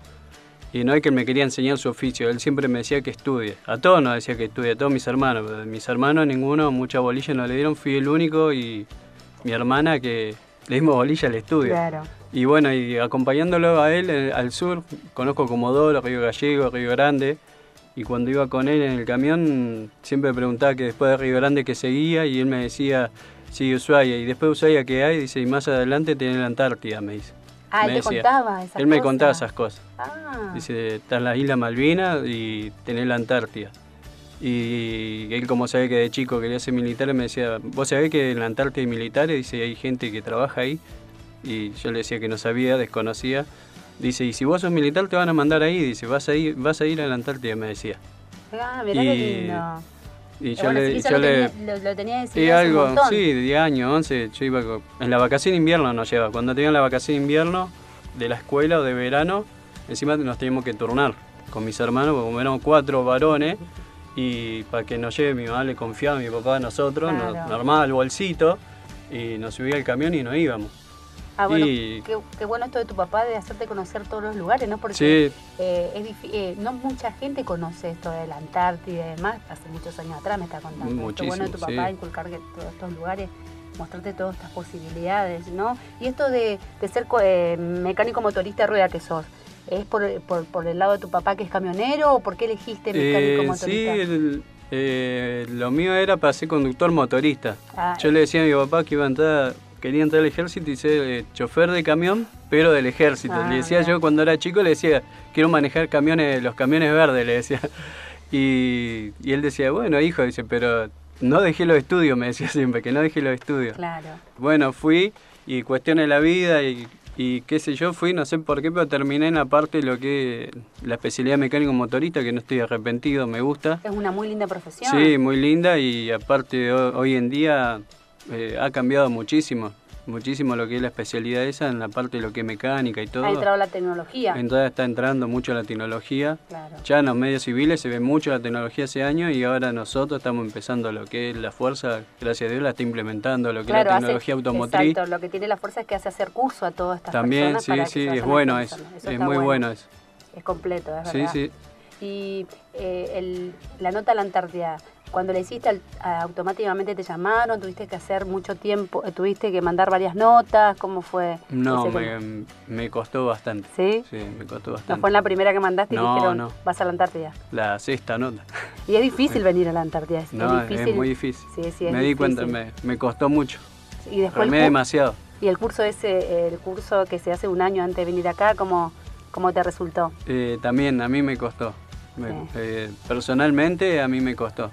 Y no es que me quería enseñar su oficio, él siempre me decía que estudie. A todos nos decía que estudie, a todos mis hermanos. pero de mis hermanos ninguno, mucha bolilla no le dieron, fui el único y mi hermana que le dimos bolilla al estudio. Claro. Y bueno, y acompañándolo a él eh, al sur, conozco Comodoro, Río Gallego, Río Grande. Y cuando iba con él en el camión, siempre preguntaba que después de Río Grande que seguía y él me decía, sí, Ushuaia. Y después de Ushuaia, ¿qué hay? Dice, y más adelante tenés la Antártida, me dice. Ah, él Me te decía. contaba esas él me cosas. contaba esas cosas. Ah, Dice, están las Islas Malvinas y tenés la Antártida. Y él como sabe que de chico quería ser militar, me decía, vos sabés que en la Antártida hay militares, dice, hay gente que trabaja ahí. Y yo le decía que no sabía, desconocía. Dice, y si vos sos militar te van a mandar ahí, dice, vas a ir, vas a, ir a la Antártida, me decía. ah mirá qué y- lindo. Y Eh, yo bueno, le... sí, yo lo, le tenía, lo, lo tenía y decidido hace un algo, sí, de 10 años, 11, yo iba con- en la vacación de invierno nos lleva. Cuando tenían la vacación de invierno de la escuela o de verano, encima nos teníamos que turnar con mis hermanos, porque como éramos cuatro varones, y para que nos lleve mi mamá le confiaba a mi papá a nosotros, nos, Claro. nos armaba el bolsito y nos subía al camión y nos íbamos. Ah, bueno, Y- qué, qué bueno esto de tu papá de hacerte conocer todos los lugares, ¿no? Porque Sí, eh, es eh, no mucha gente conoce esto de la Antártida y demás. Hace muchos años atrás me está contando. Esto bueno de tu Muchísimo, papá sí. inculcar que todos estos lugares mostrarte todas estas posibilidades, ¿no? Y esto de, de ser eh, mecánico motorista rueda que sos, ¿es por, por, por el lado de tu papá que es camionero o por qué elegiste mecánico Eh, motorista? sí, el- eh, lo mío era para ser conductor motorista. Ah, Yo le decía a mi papá que iba a entrar, quería entrar al ejército y ser eh, chofer de camión, pero del ejército. Ah, le decía bien. yo cuando era chico, le decía, quiero manejar camiones, los camiones verdes, le decía. <laughs> Y, y él decía, bueno, hijo, dice, pero no dejé los estudios, me decía <laughs> siempre, que no dejé los estudios. Claro. Bueno, fui y cuestiones de la vida y, y qué sé yo, fui, no sé por qué, pero terminé en la parte de lo que la especialidad mecánico motorista, que no estoy arrepentido, me gusta. Es una muy linda profesión. Sí, muy linda y aparte ho- hoy en día eh, ha cambiado muchísimo, muchísimo lo que es la especialidad esa en la parte de lo que es mecánica y todo. Ha entrado la tecnología. Entonces está entrando mucho la tecnología. Claro. Ya en los medios civiles se ve mucho la tecnología hace años y ahora nosotros estamos empezando lo que es la fuerza, gracias a Dios la está implementando, lo que Claro, es la hace- tecnología automotriz. Exacto, lo que tiene la fuerza es que hace hacer curso a todas estas También, personas. sí, sí, es bueno eso, es muy bueno eso. Es completo, es Sí, verdad. sí. Y eh, el- la nota a la Antártida, cuando la hiciste, automáticamente te llamaron, tuviste que hacer mucho tiempo, eh, tuviste que mandar varias notas, ¿cómo fue? No, me, costó bastante. ¿Sí? Sí, me costó ¿No bastante. fue en la primera que mandaste y No, dijeron, no. vas a la Antártida? La sexta nota. Y es difícil <laughs> venir a la Antártida, es, No, es difícil. es muy difícil. Sí, sí, es me di cuenta, me, me costó mucho. Y después Remé demasiado. Y el curso ese, el curso que se hace un año antes de venir acá, ¿cómo, cómo te resultó? Eh, también a mí me costó. Me- eh, personalmente a mí me costó.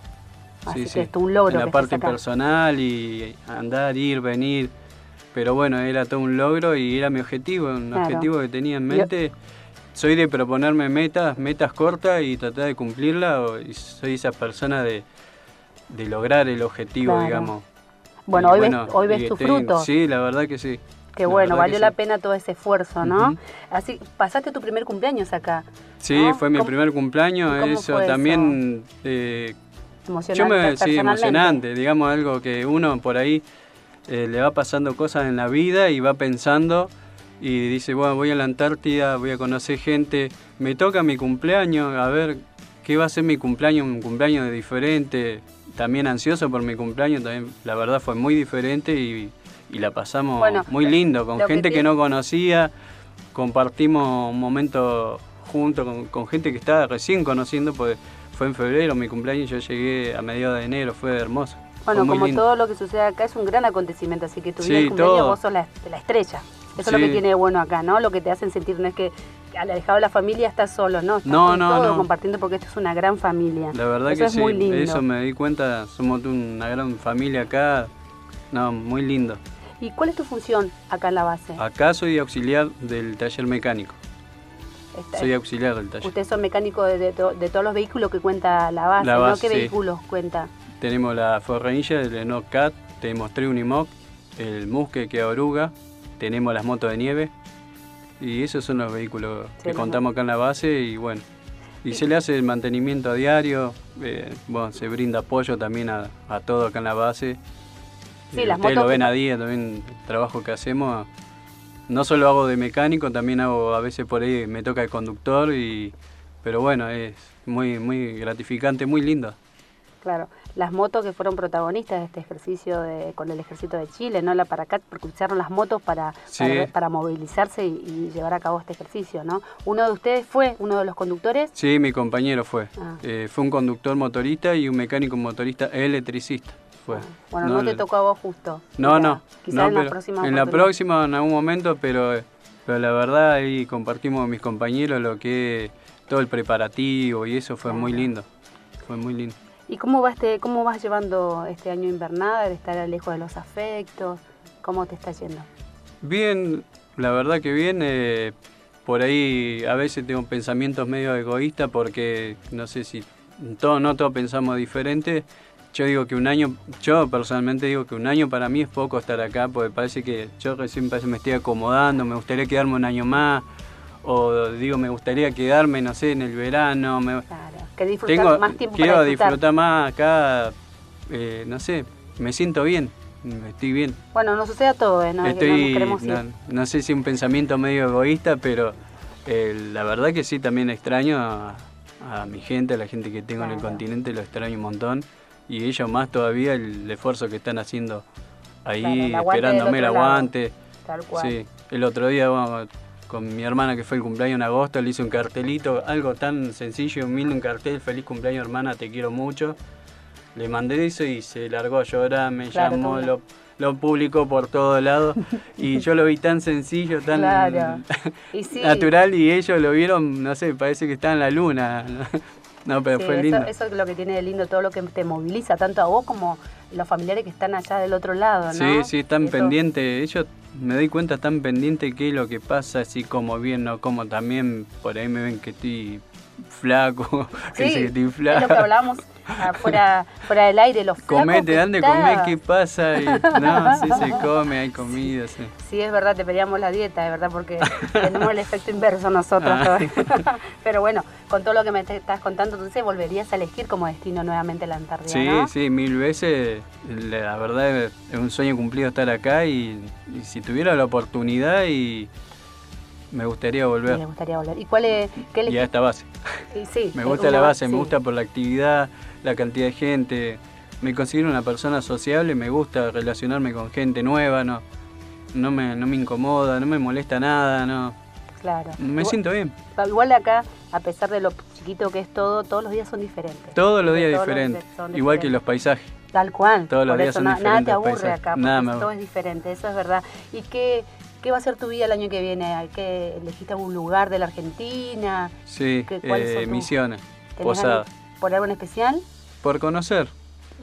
Así que esto es un logro En la que parte personal y andar, ir, venir. Pero bueno, era todo un logro y era mi objetivo, un Claro. objetivo que tenía en mente. Soy de proponerme metas, metas cortas y tratar de cumplirlas. soy esa persona de, de lograr el objetivo, Claro. digamos. Bueno, Y hoy ves, hoy ves tu tengo- fruto. Sí, la verdad que sí. Qué la bueno, que valió la sí. pena todo ese esfuerzo, ¿no? Así, pasaste tu primer cumpleaños acá. Sí, ¿no? fue mi ¿Cómo- primer cumpleaños, eso también eh, Emocionante, Yo me, sí, emocionante, digamos algo que uno por ahí eh, le va pasando cosas en la vida y va pensando y dice, bueno, voy a la Antártida, voy a conocer gente, me toca mi cumpleaños, a ver qué va a ser mi cumpleaños, un cumpleaños de diferente, también ansioso por mi cumpleaños, también la verdad fue muy diferente y, y la pasamos Bueno, muy lindo, con que gente que, no conocía, compartimos un momento junto con, con gente que estaba recién conociendo, pues fue en febrero mi cumpleaños, yo llegué a mediados de enero, fue hermoso. Bueno, fue como lindo. todo lo que sucede acá es un gran acontecimiento, así que tu Sí, vida cumpleaños todo. vos sos la, la estrella. Eso es lo que tiene de bueno acá, ¿no? Lo que te hacen sentir no es que al alejado de la familia estás solo, ¿no? Estás No, no, todo no. compartiendo porque esto es una gran familia. La verdad Eso que es sí, muy lindo. eso me di cuenta, somos una gran familia acá, no, muy lindo. ¿Y cuál es tu función acá en la base? Acá soy auxiliar del taller mecánico, Soy auxiliar del taller. Ustedes son mecánicos de, de to- de todos los vehículos que cuenta la base, La ¿Qué sí. vehículos cuenta? Tenemos la Ford Ranger, el Renault Cat, tenemos tres Unimog, el Musque que oruga, tenemos las motos de nieve y esos son los vehículos Sí, que los contamos acá en la base y bueno, y se le hace el mantenimiento a diario, eh, bueno, se brinda apoyo también a, a todo acá en la base. Sí, Eh, las ustedes motos lo ven a día también el trabajo que hacemos. No solo hago de mecánico, también hago a veces por ahí me toca el conductor y pero bueno, es muy muy gratificante, muy lindo. Claro, las motos que fueron protagonistas de este ejercicio de, con el ejército de Chile, ¿no? La Paracat, porque usaron las motos para, Sí. para, para movilizarse y, y llevar a cabo este ejercicio, ¿no? Uno de ustedes fue uno de los conductores. Sí, mi compañero fue. Ah. Eh, fue un conductor motorista y un mecánico motorista electricista. Fue. Bueno, no, te tocó a vos justo. No, no. Quizá no, en la próxima en la próxima, en algún momento, pero, pero la verdad ahí compartimos con mis compañeros lo que todo el preparativo y eso fue muy lindo. Fue muy lindo. ¿Y cómo vas, este, cómo vas llevando este año invernada, de estar lejos de los afectos? ¿Cómo te está yendo? Bien, la verdad que bien. eh, por ahí a veces tengo pensamientos medio egoístas porque no sé si todo, no todos pensamos diferente. Yo digo que un año, yo personalmente digo que un año para mí es poco estar acá porque parece que yo recién parece me estoy acomodando, me gustaría quedarme un año más o digo me gustaría quedarme, no sé, en el verano. Me, Claro, que disfrutar tengo, más tiempo quiero para disfrutar. disfrutar más acá, eh, no sé, me siento bien, estoy bien. Bueno, nos sucede a todos, ¿eh? ¿no? Que no Estoy, ir. no, no sé si un pensamiento medio egoísta, pero eh, la verdad que sí, también extraño a, a mi gente, a la gente que tengo en el continente, lo extraño un montón. Y ellos más todavía el esfuerzo que están haciendo ahí Claro, esperándome el aguante. Tal cual. Sí, el otro día bueno, con mi hermana que fue el cumpleaños en agosto, le hice un cartelito, algo tan sencillo y humilde, un cartel, feliz cumpleaños hermana, te quiero mucho. Le mandé eso y se largó a llorar, me Claro, llamó, lo, lo publicó por todos lados <laughs> y yo lo vi tan sencillo, tan Claro. <laughs> Y sí. natural y ellos lo vieron, no sé, parece que está en la luna. No, <laughs> pero Sí, fue eso, lindo. eso es lo que tiene de lindo, todo lo que te moviliza, tanto a vos como los familiares que están allá del otro lado, ¿no? Sí, sí, están pendientes. Ellos, me doy cuenta, están pendientes qué es lo que pasa, si como bien, no como también. Por ahí me ven que estoy flaco, <laughs> que Sí, dice que estoy es lo que hablábamos afuera, fuera del aire, los Comete, ande, estás. ¿qué pasa? <laughs> Y, no, sí se come, hay comida, sí. Sí, es verdad, te pedíamos la dieta, es verdad, porque tenemos el efecto inverso nosotros. Ah. <laughs> Pero bueno, con todo lo que me estás contando, entonces volverías a elegir como destino nuevamente la Antártida, Sí, ¿no? sí, mil veces. La verdad es un sueño cumplido estar acá y, y si tuviera la oportunidad y me gustaría volver. me gustaría volver. ¿Y cuál es, qué Y a esta base. Sí, sí, <laughs> Me gusta la ba- base, me gusta por la actividad, la cantidad de gente. Me considero una persona sociable, me gusta relacionarme con gente nueva, no, no, me, no me incomoda, no me molesta nada, no. Claro. Me Igual- siento bien. Igual acá, a pesar de lo chiquito que es todo, todos los días son diferentes. Todos los días Todos diferentes. Igual que diferentes. los paisajes. Tal cual. Todos los Por días eso son na- nada te diferentes aburre acá, porque Nada me todo es diferente, eso es verdad. ¿Y qué, qué va a ser tu vida el año que viene? ¿Hay que elegiste algún lugar de la Argentina? Sí, ¿Qué- eh, son misiones, ¿Tenés posada. ¿Por algo en especial? Por conocer.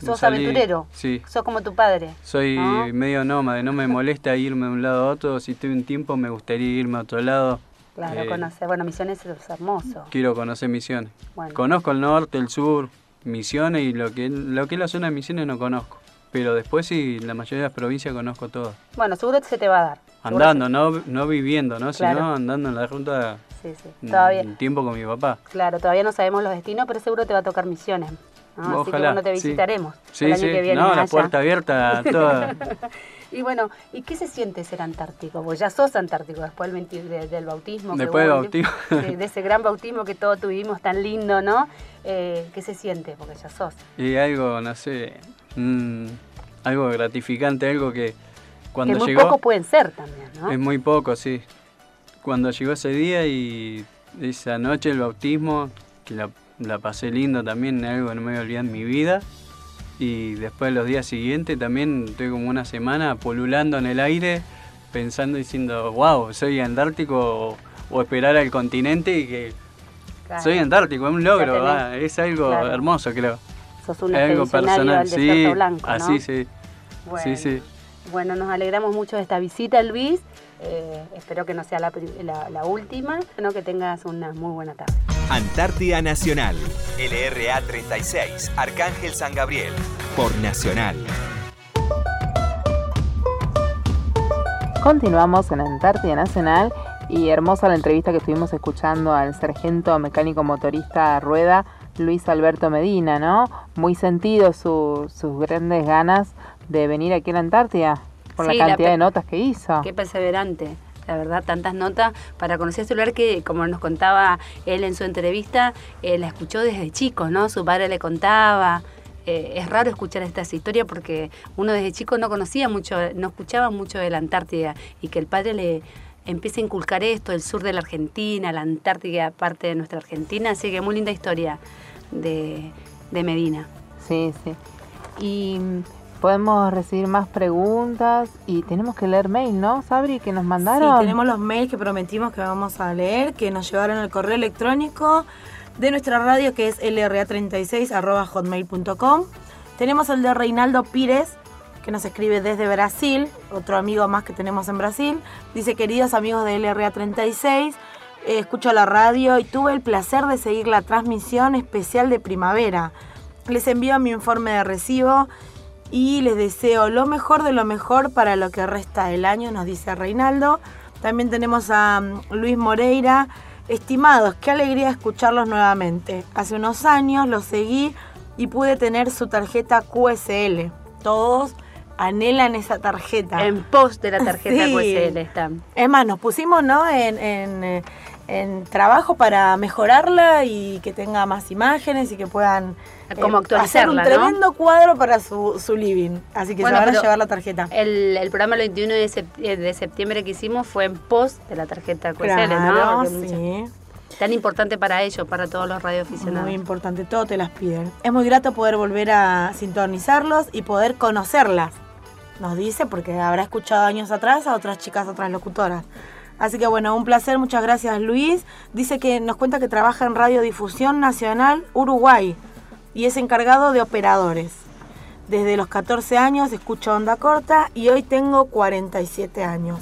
¿Sos Salí- aventurero? Sí. ¿Sos como tu padre? Soy ¿No? medio nómade, no me molesta irme de un lado a otro. Si estoy un tiempo me gustaría irme a otro lado. Claro, Eh, conocer. Bueno, Misiones es hermoso. Quiero conocer Misiones. Bueno. Conozco el norte, el sur, Misiones y lo que, lo que es la zona de Misiones no conozco. Pero después sí, la mayoría de las provincias conozco todas. Bueno, seguro se te va a dar. Andando, no, no viviendo, ¿no? Claro. Sino andando en la ruta Sí, sí. un- Todavía, un tiempo con mi papá. claro, todavía no sabemos los destinos, pero seguro te va a tocar Misiones. ¿no? Así que Ojalá, bueno, te visitaremos Sí, el año sí. que viene. no, la puerta abierta <laughs> toda. Y bueno, ¿y qué se siente ser antártico? Porque ya sos antártico después del, 20 de- del bautismo. Después del bautismo. de ese gran bautismo que todos tuvimos tan lindo, ¿no? Eh, ¿Qué se siente? Porque ya sos. y algo, no sé, mm, algo gratificante, algo que cuando que muy llegó... poco pueden ser también, ¿no? Es muy poco, sí. Cuando llegó ese día y esa noche el bautismo, que la, la pasé lindo también, algo que no me voy a olvidar en mi vida. Y después los días siguientes también estoy como una semana polulando en el aire, pensando diciendo, wow, soy antártico o, o esperar al continente y que Claro. soy antártico, es un logro, va, es algo claro. hermoso creo. Sos un Es algo personal, al sí, blanco, ¿no? así sí, Bueno. sí, sí. Bueno, nos alegramos mucho de esta visita, Luis. Eh, espero que no sea la, pri- la- la última, sino que tengas una muy buena tarde. Antártida Nacional, LRA 36, Arcángel San Gabriel, por Nacional. Continuamos en Antártida Nacional y hermosa la entrevista que estuvimos escuchando al sargento mecánico motorista rueda Luis Alberto Medina, ¿no? Muy sentido su- sus grandes ganas de venir aquí a la Antártida por Sí, la cantidad de notas que hizo. Qué perseverante. La verdad, tantas notas para conocer este lugar que, como nos contaba él en su entrevista, eh, la escuchó desde chico, ¿no? Su padre le contaba. Eh, es raro escuchar estas historias porque uno desde chico no conocía mucho, no escuchaba mucho de la Antártida y que el padre le empiece a inculcar esto, el sur de la Argentina, la Antártida, parte de nuestra Argentina. Así que muy linda historia de, de Medina. Sí, sí. Y podemos recibir más preguntas y tenemos que leer mail, ¿no, Sabri, que nos mandaron? Sí, tenemos los mails que prometimos que vamos a leer, que nos llevaron al correo electrónico de nuestra radio que es lra36.hotmail.com. Tenemos el de Reinaldo Pires, que nos escribe desde Brasil, otro amigo más que tenemos en Brasil. Dice, queridos amigos de LRA36, eh, escucho la radio y tuve el placer de seguir la transmisión especial de primavera. Les envío mi informe de recibo y les deseo lo mejor de lo mejor para lo que resta del año, nos dice Reinaldo. También tenemos a mm, Luis Moreira. Estimados, qué alegría escucharlos nuevamente. Hace unos años los seguí y pude tener su tarjeta QSL. Todos anhelan esa tarjeta. En pos de la tarjeta <laughs> Sí. QSL están. Es más, nos pusimos ¿no? en, en, eh, en trabajo para mejorarla y que tenga más imágenes y que puedan Como actualizarla, hacer un ¿no? tremendo cuadro para su, su living. Así que Bueno, se van a llevar la tarjeta. El, el programa el 21 de, eh, de septiembre que hicimos fue en pos de la tarjeta QSL, Claro, ¿no? Tan importante para ellos, para todos los radioaficionados. Muy importante, todo te las piden. Es muy grato poder volver a sintonizarlos y poder conocerlas. Nos dice, porque habrá escuchado años atrás a otras chicas, otras locutoras. Así que bueno, un placer, muchas gracias Luis. Dice que nos cuenta que trabaja en Radiodifusión Nacional Uruguay y es encargado de operadores. Desde los 14 años escucho onda corta y hoy tengo 47 años.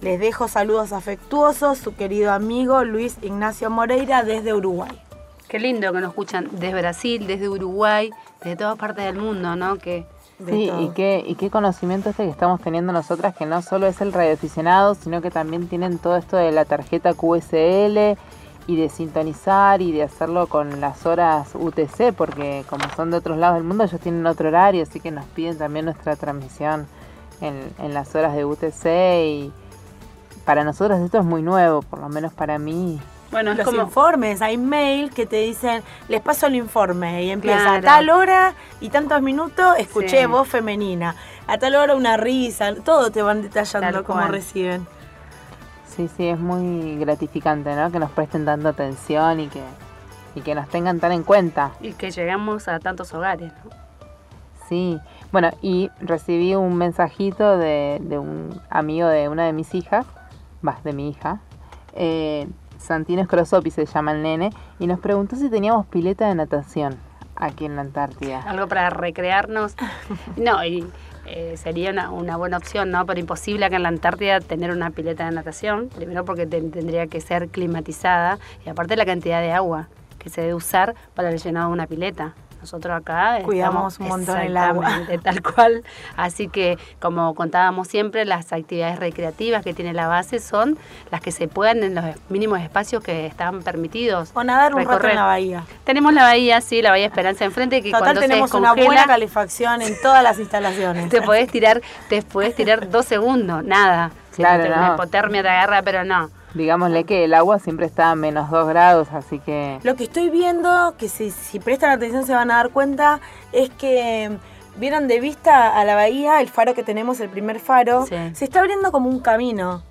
Les dejo saludos afectuosos, su querido amigo Luis Ignacio Moreira desde Uruguay. Qué lindo que nos escuchan desde Brasil, desde Uruguay, desde todas partes del mundo, ¿no? Que Sí, todo. y qué, y qué conocimiento este que estamos teniendo nosotras, que no solo es el radioaficionado, sino que también tienen todo esto de la tarjeta QSL y de sintonizar y de hacerlo con las horas UTC, porque como son de otros lados del mundo, ellos tienen otro horario, así que nos piden también nuestra transmisión en, en las horas de UTC y para nosotros esto es muy nuevo, por lo menos para mí. Bueno, es los como informes, hay mail que te dicen, les paso el informe y empieza Claro. a tal hora y tantos minutos, escuché Sí. voz femenina, a tal hora una risa, todo te van detallando Tal cómo reciben. Sí, sí, es muy gratificante, ¿no? Que nos presten tanta atención y que, y que nos tengan tan en cuenta. y que llegamos a tantos hogares, ¿no? Sí, bueno, y recibí un mensajito de, de un amigo de una de mis hijas, más de mi hija, eh, Santino Scrosopi se llama el nene, y nos preguntó si teníamos pileta de natación aquí en la Antártida. algo para recrearnos. No, y eh, sería una, una buena opción, ¿no? Pero imposible acá en la Antártida tener una pileta de natación, primero porque ten- tendría que ser climatizada y aparte la cantidad de agua que se debe usar para el llenado de una pileta. Nosotros acá Cuidamos estamos- un montón el agua. <laughs> tal cual. Así que, como contábamos siempre, las actividades recreativas que tiene la base son las que se puedan en los mínimos espacios que están permitidos. O nadar un rato recorrer. en la bahía. Tenemos la bahía, sí, la bahía Esperanza enfrente, que Total cuando tenemos se una buena calefacción en todas las instalaciones. <laughs> te podés tirar, te podés tirar dos segundos, nada. Claro, no. Una hipotermia te agarra, pero no. Digámosle que el agua siempre está a menos 2 grados, así que... Lo que estoy viendo, que si, si prestan atención se van a dar cuenta, es que vieron de vista a la bahía, el faro que tenemos, el primer faro, Sí. se está abriendo como un camino.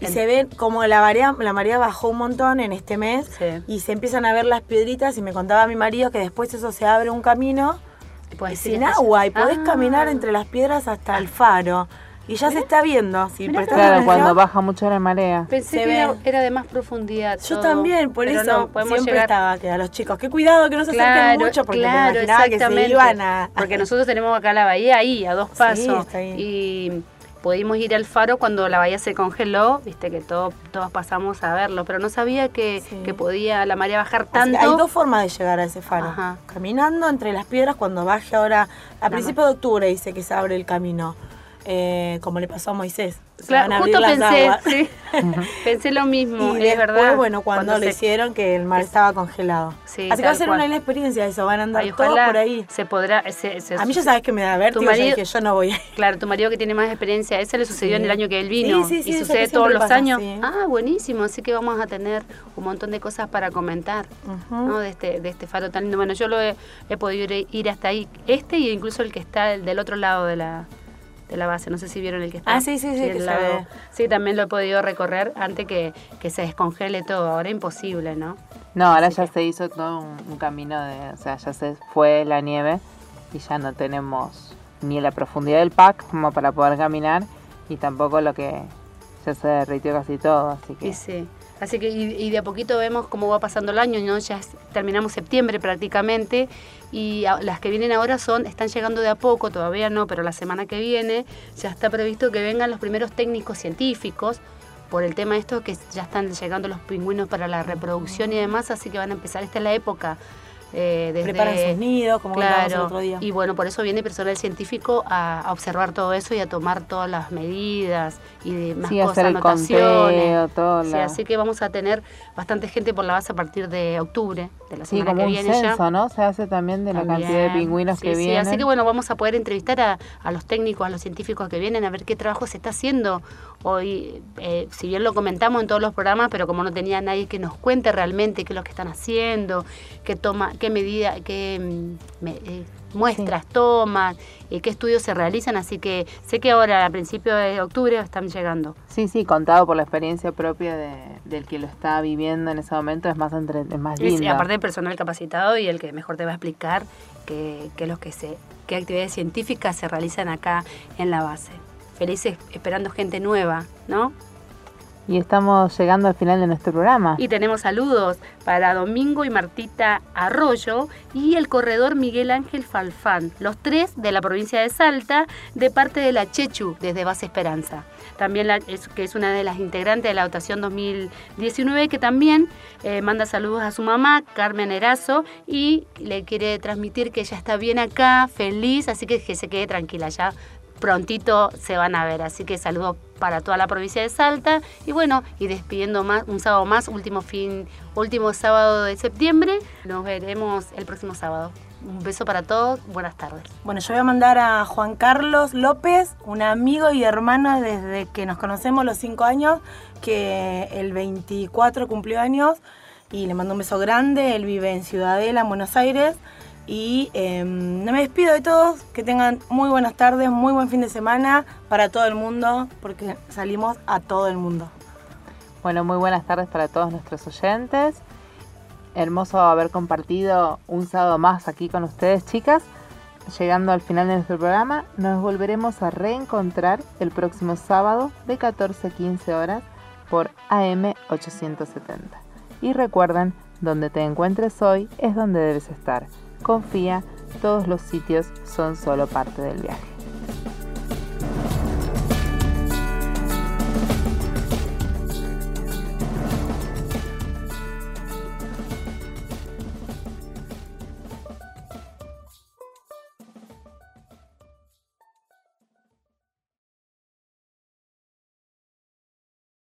Y se ve como la marea, la marea bajó un montón en este mes Sí. y se empiezan a ver las piedritas y me contaba mi marido que después eso se abre un camino sin agua y podés Ah. caminar entre las piedras hasta el faro. Y ya se está viendo, si Mirá. prestás Claro, atención, cuando baja mucho la marea. Pensé Se que era, ve. era de más profundidad. Yo todo, también, por pero eso no, podemos siempre llegar. estaba que a los chicos, que cuidado que no se acerquen mucho porque me claro, imaginaba que se exactamente. iban a... Porque nosotros tenemos acá la bahía ahí, a dos Sí, pasos. está ahí. Y pudimos ir al faro cuando la bahía se congeló, viste que todo, todos pasamos a verlo, pero no sabía que, Sí. que podía la marea bajar Así tanto. hay dos formas de llegar a ese faro. Ajá. Caminando entre las piedras cuando baje ahora, a principios de octubre dice que se abre el camino, eh, como le pasó a Moisés. Se Claro, van a abrir justo las pensé, aguas. sí, <laughs> <laughs> pensé lo mismo, Y es después, verdad. bueno, cuando, se- hicieron que el mar estaba congelado. Sí, Así que va a ser cual. una experiencia eso, van a andar Ay, todos ojalá por ahí. se podrá. se- se- A mí ya sabes que me da vértigo, yo marido- dije, yo no voy a ir. Claro, tu marido que tiene más experiencia, ese le sucedió Sí. en el año que él vino Sí, sí, sí, y eso sucede todos los pasa, años. sí. Ah, buenísimo, así que vamos a tener un montón de cosas para comentar. De, este, de este faro tan lindo. Bueno, yo lo he, he podido ir, ir hasta ahí, este y incluso el que está el del otro lado de la, de la base. No sé si vieron el que está. Ah, sí, sí, sí, el que se lado- ve. Sí, también lo he podido recorrer antes que, que se descongele todo. Ahora imposible, ¿no? No, ahora Así ya que- se hizo todo un, un camino de, o sea, ya se fue la nieve y ya no tenemos ni la profundidad del pack como para poder caminar y tampoco lo que ya se derritió casi todo, así que Y sí. Así que, y, y de a poquito vemos cómo va pasando el año, ¿no? Ya terminamos septiembre prácticamente y las que vienen ahora son, están llegando de a poco, todavía no, pero la semana que viene ya está previsto que vengan los primeros técnicos científicos por el tema esto que ya están llegando los pingüinos para la reproducción y demás, así que van a empezar, esta es la época. Eh, desde, Preparan sus nidos, como contábamos el Claro, otro día. y bueno, por eso viene personal científico a, a observar todo eso y a tomar todas las medidas y de más sí, cosas, hacer el anotaciones. conteo, todo Sí, la- así que vamos a tener bastante gente por la base a partir de octubre, de la sí, semana como que un viene censo, ya. ¿no? Se hace también de la cantidad de pingüinos Sí, que sí, vienen. Así que bueno, vamos a poder entrevistar a, a los técnicos, a los científicos que vienen, a ver qué trabajo se está haciendo hoy, eh, si bien lo comentamos en todos los programas, pero como no tenía nadie que nos cuente realmente qué es lo que están haciendo, qué toma, qué medida, qué mm, me- eh, muestras toman, y qué estudios se realizan, así que sé que ahora a principios de octubre están llegando. Sí, sí, contado por la experiencia propia de- del que lo está viviendo en ese momento, es más, entre, es más lindo. aparte del personal capacitado y el que mejor te va a explicar qué, qué es lo que se, qué actividades científicas se realizan acá en la base. Felices esperando gente nueva, ¿no? Y estamos llegando al final de nuestro programa. Y tenemos saludos para Domingo y Martita Arroyo y el corredor Miguel Ángel Falfán, los tres de la provincia de Salta, de parte de la Chechu, desde Base Esperanza. También la- es, que es una de las integrantes de la dotación 2019, que también eh, manda saludos a su mamá, Carmen Erazo, y le quiere transmitir que ella está bien acá, feliz, así que que se quede tranquila ya. Prontito se van a ver, así que saludos para toda la provincia de Salta. Y bueno, y despidiendo más, un sábado más, último fin, último sábado de septiembre. Nos veremos el próximo sábado. Un beso para todos, buenas tardes. Bueno, yo voy a mandar a Juan Carlos López, un amigo y hermano desde que nos conocemos los cinco años, que el 24 cumplió años y le mando un beso grande. Él vive en Ciudadela, en Buenos Aires. Y eh, me despido de todos, que tengan muy buenas tardes, muy buen fin de semana para todo el mundo, porque salimos a todo el mundo. Bueno, muy buenas tardes para todos nuestros oyentes. Hermoso haber compartido un sábado más aquí con ustedes, chicas. Llegando al final de nuestro programa, nos volveremos a reencontrar el próximo sábado de 14 a 15 horas por AM 870. Y recuerden, donde te encuentres hoy es donde debes estar. Confía, todos los sitios son solo parte del viaje.